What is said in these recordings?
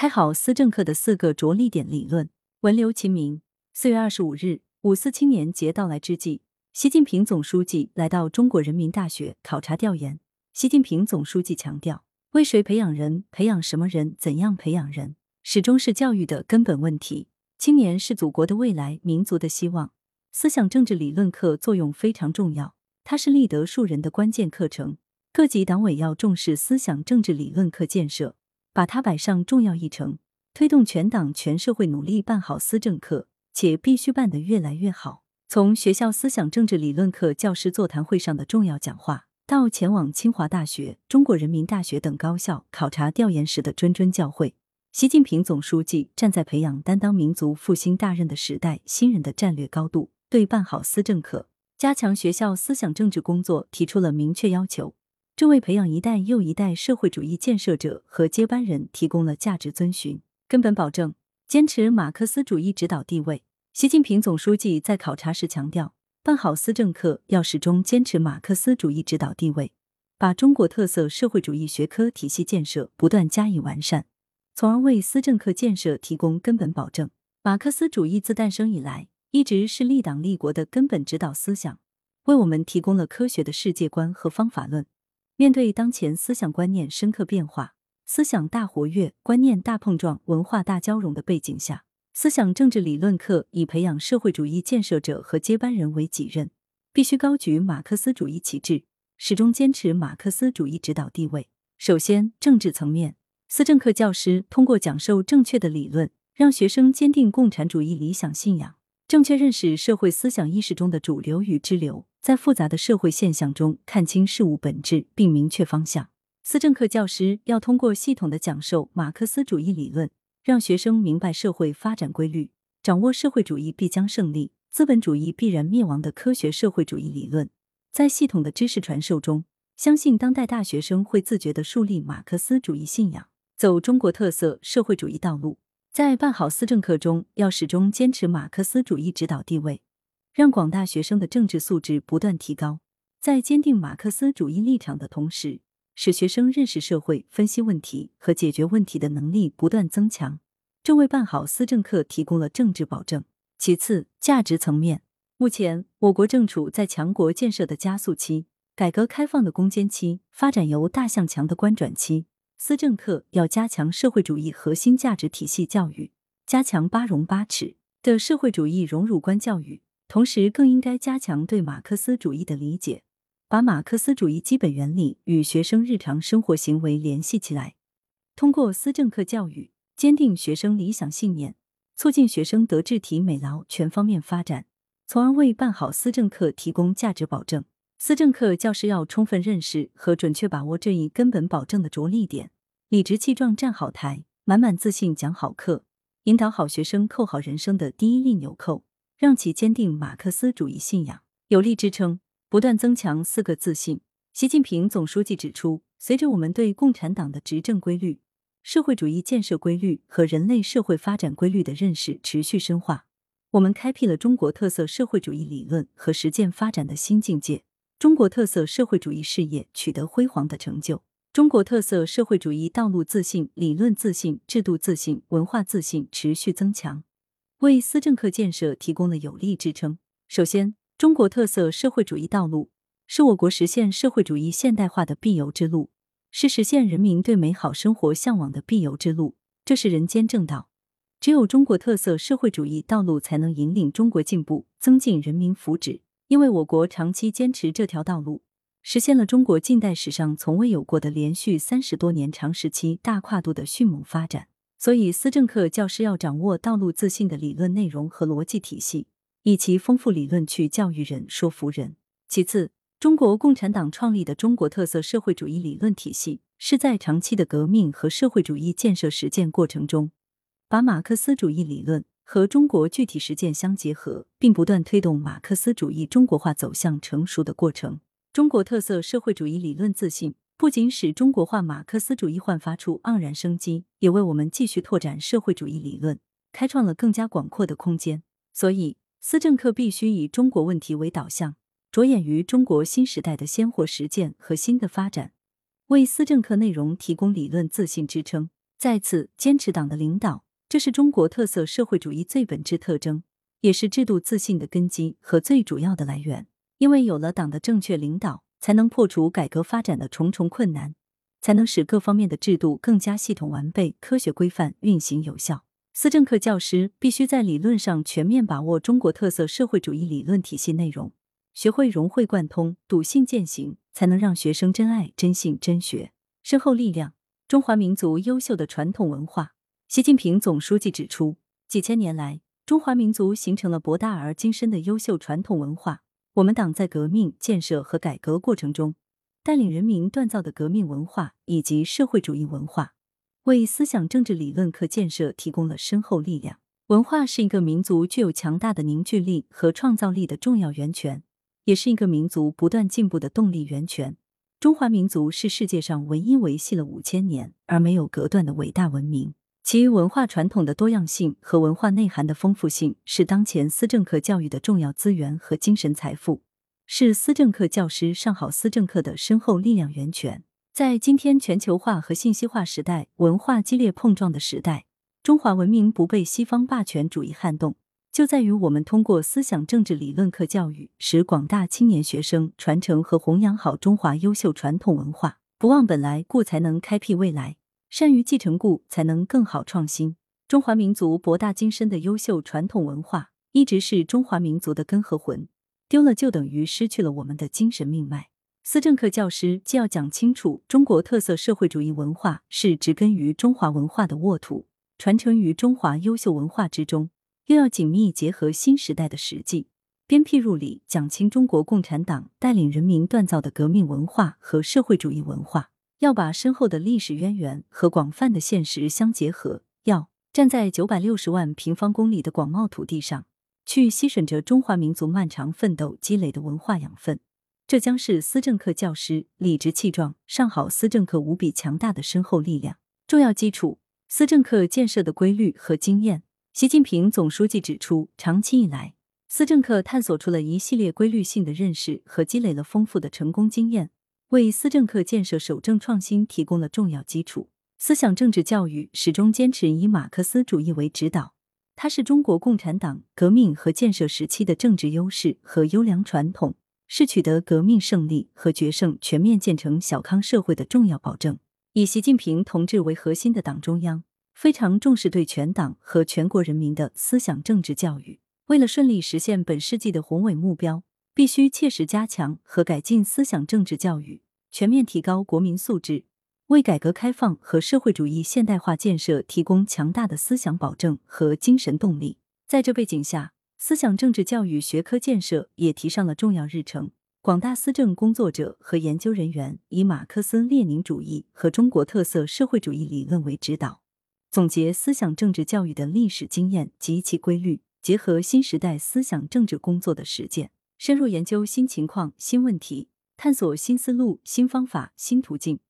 开好思政课的四个着力点理论。文留其名。四月二十五日，五四青年节到来之际，习近平总书记来到中国人民大学考察调研。习近平总书记强调，为谁培养人，培养什么人，怎样培养人，始终是教育的根本问题。青年是祖国的未来，民族的希望。思想政治理论课作用非常重要，它是立德树人的关键课程。各级党委要重视思想政治理论课建设，把它摆上重要议程，推动全党全社会努力办好思政课。且必须办得越来越好。从学校思想政治理论课教师座谈会上的重要讲话，到前往清华大学、中国人民大学等高校考察调研时的谆谆教诲，习近平总书记站在培养担当民族复兴大任的时代新人的战略高度，对办好思政课、加强学校思想政治工作提出了明确要求，这为培养一代又一代社会主义建设者和接班人提供了价值遵循、根本保证。坚持马克思主义指导地位。习近平总书记在考察时强调，办好思政课要始终坚持马克思主义指导地位，把中国特色社会主义学科体系建设不断加以完善，从而为思政课建设提供根本保证。马克思主义自诞生以来，一直是立党立国的根本指导思想，为我们提供了科学的世界观和方法论。面对当前思想观念深刻变化。思想大活跃、观念大碰撞、文化大交融的背景下，思想政治理论课以培养社会主义建设者和接班人为己任，必须高举马克思主义旗帜，始终坚持马克思主义指导地位。首先，政治层面，思政课教师通过讲授正确的理论，让学生坚定共产主义理想信仰，正确认识社会思想意识中的主流与支流，在复杂的社会现象中看清事物本质，并明确方向。思政课教师要通过系统的讲授马克思主义理论，让学生明白社会发展规律，掌握社会主义必将胜利、资本主义必然灭亡的科学社会主义理论。在系统的知识传授中，相信当代大学生会自觉地树立马克思主义信仰，走中国特色社会主义道路。在办好思政课中，要始终坚持马克思主义指导地位，让广大学生的政治素质不断提高。在坚定马克思主义立场的同时，使学生认识社会、分析问题和解决问题的能力不断增强，这为办好思政课提供了政治保证。其次，价值层面，目前我国正处在强国建设的加速期、改革开放的攻坚期、发展由大向强的关转期。思政课要加强社会主义核心价值体系教育，加强八荣八耻的社会主义荣辱观教育，同时更应该加强对马克思主义的理解。把马克思主义基本原理与学生日常生活行为联系起来，通过思政课教育，坚定学生理想信念，促进学生德智体美劳全方面发展，从而为办好思政课提供价值保证。思政课教师要充分认识和准确把握这一根本保证的着力点，理直气壮站好台，满满自信讲好课，引导好学生扣好人生的第一粒纽扣，让其坚定马克思主义信仰，有力支撑。不断增强四个自信。习近平总书记指出，随着我们对共产党的执政规律、社会主义建设规律和人类社会发展规律的认识持续深化，我们开辟了中国特色社会主义理论和实践发展的新境界，中国特色社会主义事业取得辉煌的成就，中国特色社会主义道路自信、理论自信、制度自信、文化自信持续增强，为思政课建设提供了有力支撑。首先，中国特色社会主义道路是我国实现社会主义现代化的必由之路，是实现人民对美好生活向往的必由之路。这是人间正道。只有中国特色社会主义道路才能引领中国进步，增进人民福祉。因为我国长期坚持这条道路，实现了中国近代史上从未有过的连续三十多年长时期大跨度的迅猛发展。所以，思政课教师要掌握道路自信的理论内容和逻辑体系。以其丰富理论去教育人、说服人。其次，中国共产党创立的中国特色社会主义理论体系，是在长期的革命和社会主义建设实践过程中，把马克思主义理论和中国具体实践相结合，并不断推动马克思主义中国化走向成熟的过程。中国特色社会主义理论自信，不仅使中国化马克思主义焕发出盎然生机，也为我们继续拓展社会主义理论开创了更加广阔的空间。所以。思政课必须以中国问题为导向，着眼于中国新时代的鲜活实践和新的发展，为思政课内容提供理论自信支撑。再次坚持党的领导，这是中国特色社会主义最本质特征，也是制度自信的根基和最主要的来源。因为有了党的正确领导，才能破除改革发展的重重困难，才能使各方面的制度更加系统完备、科学规范、运行有效。思政课教师必须在理论上全面把握中国特色社会主义理论体系内容，学会融会贯通、笃信践行，才能让学生真爱、真信、真学。深厚力量，中华民族优秀的传统文化。习近平总书记指出，几千年来，中华民族形成了博大而精深的优秀传统文化。我们党在革命、建设和改革过程中，带领人民锻造的革命文化以及社会主义文化。为思想政治理论课建设提供了深厚力量。文化是一个民族具有强大的凝聚力和创造力的重要源泉，也是一个民族不断进步的动力源泉。中华民族是世界上唯一维系了五千年而没有隔断的伟大文明，其文化传统的多样性和文化内涵的丰富性是当前思政课教育的重要资源和精神财富，是思政课教师上好思政课的深厚力量源泉。在今天全球化和信息化时代、文化激烈碰撞的时代，中华文明不被西方霸权主义撼动，就在于我们通过思想政治理论课教育，使广大青年学生传承和弘扬好中华优秀传统文化。不忘本来，故才能开辟未来；善于继承，故才能更好创新。中华民族博大精深的优秀传统文化，一直是中华民族的根和魂，丢了就等于失去了我们的精神命脉。思政课教师既要讲清楚中国特色社会主义文化是植根于中华文化的沃土，传承于中华优秀文化之中，又要紧密结合新时代的实际，鞭辟入里，讲清中国共产党带领人民锻造的革命文化和社会主义文化。要把深厚的历史渊源和广泛的现实相结合，要站在九百六十万平方公里的广袤土地上，去吸吮着中华民族漫长奋斗积累的文化养分。这将是思政课教师理直气壮上好思政课无比强大的深厚力量。重要基础：思政课建设的规律和经验。习近平总书记指出，长期以来，思政课探索出了一系列规律性的认识和积累了丰富的成功经验，为思政课建设守正创新提供了重要基础。思想政治教育始终坚持以马克思主义为指导，它是中国共产党革命和建设时期的政治优势和优良传统。是取得革命胜利和决胜、全面建成小康社会的重要保证。以习近平同志为核心的党中央非常重视对全党和全国人民的思想政治教育。为了顺利实现本世纪的宏伟目标，必须切实加强和改进思想政治教育，全面提高国民素质，为改革开放和社会主义现代化建设提供强大的思想保证和精神动力。在这背景下，思想政治教育学科建设也提上了重要日程。广大思政工作者和研究人员以马克思列宁主义和中国特色社会主义理论为指导，总结思想政治教育的历史经验及其规律，结合新时代思想政治工作的实践，深入研究新情况、新问题，探索新思路、新方法、新途径，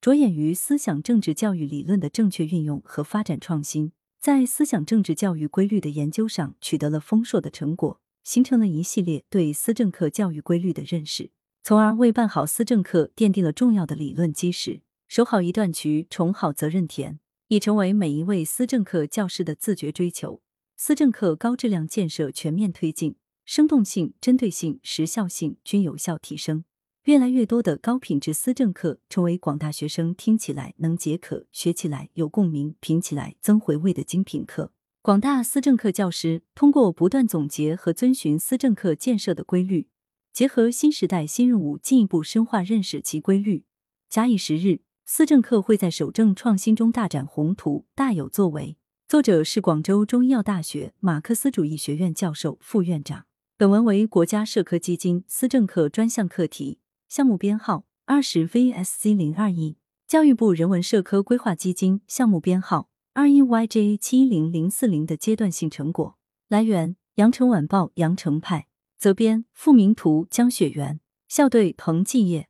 着眼于思想政治教育理论的正确运用和发展创新。在思想政治教育规律的研究上取得了丰硕的成果，形成了一系列对思政课教育规律的认识，从而为办好思政课奠定了重要的理论基石。守好一段渠，种好责任田，已成为每一位思政课教师的自觉追求。思政课高质量建设全面推进，生动性、针对性、时效性均有效提升。越来越多的高品质思政课成为广大学生听起来能解渴、学起来有共鸣、品起来增回味的精品课。广大思政课教师通过不断总结和遵循思政课建设的规律，结合新时代新任务，进一步深化认识其规律。假以时日，思政课会在守正创新中大展宏图、大有作为。作者是广州中医药大学马克思主义学院教授、副院长。本文为国家社科基金思政课专项课题。项目编号二十 VSC 零二一，教育部人文社科规划基金项目编号二一 YJ 七零零四零的阶段性成果来源：羊城晚报羊城派，责编付明图，江雪源，校对彭继业。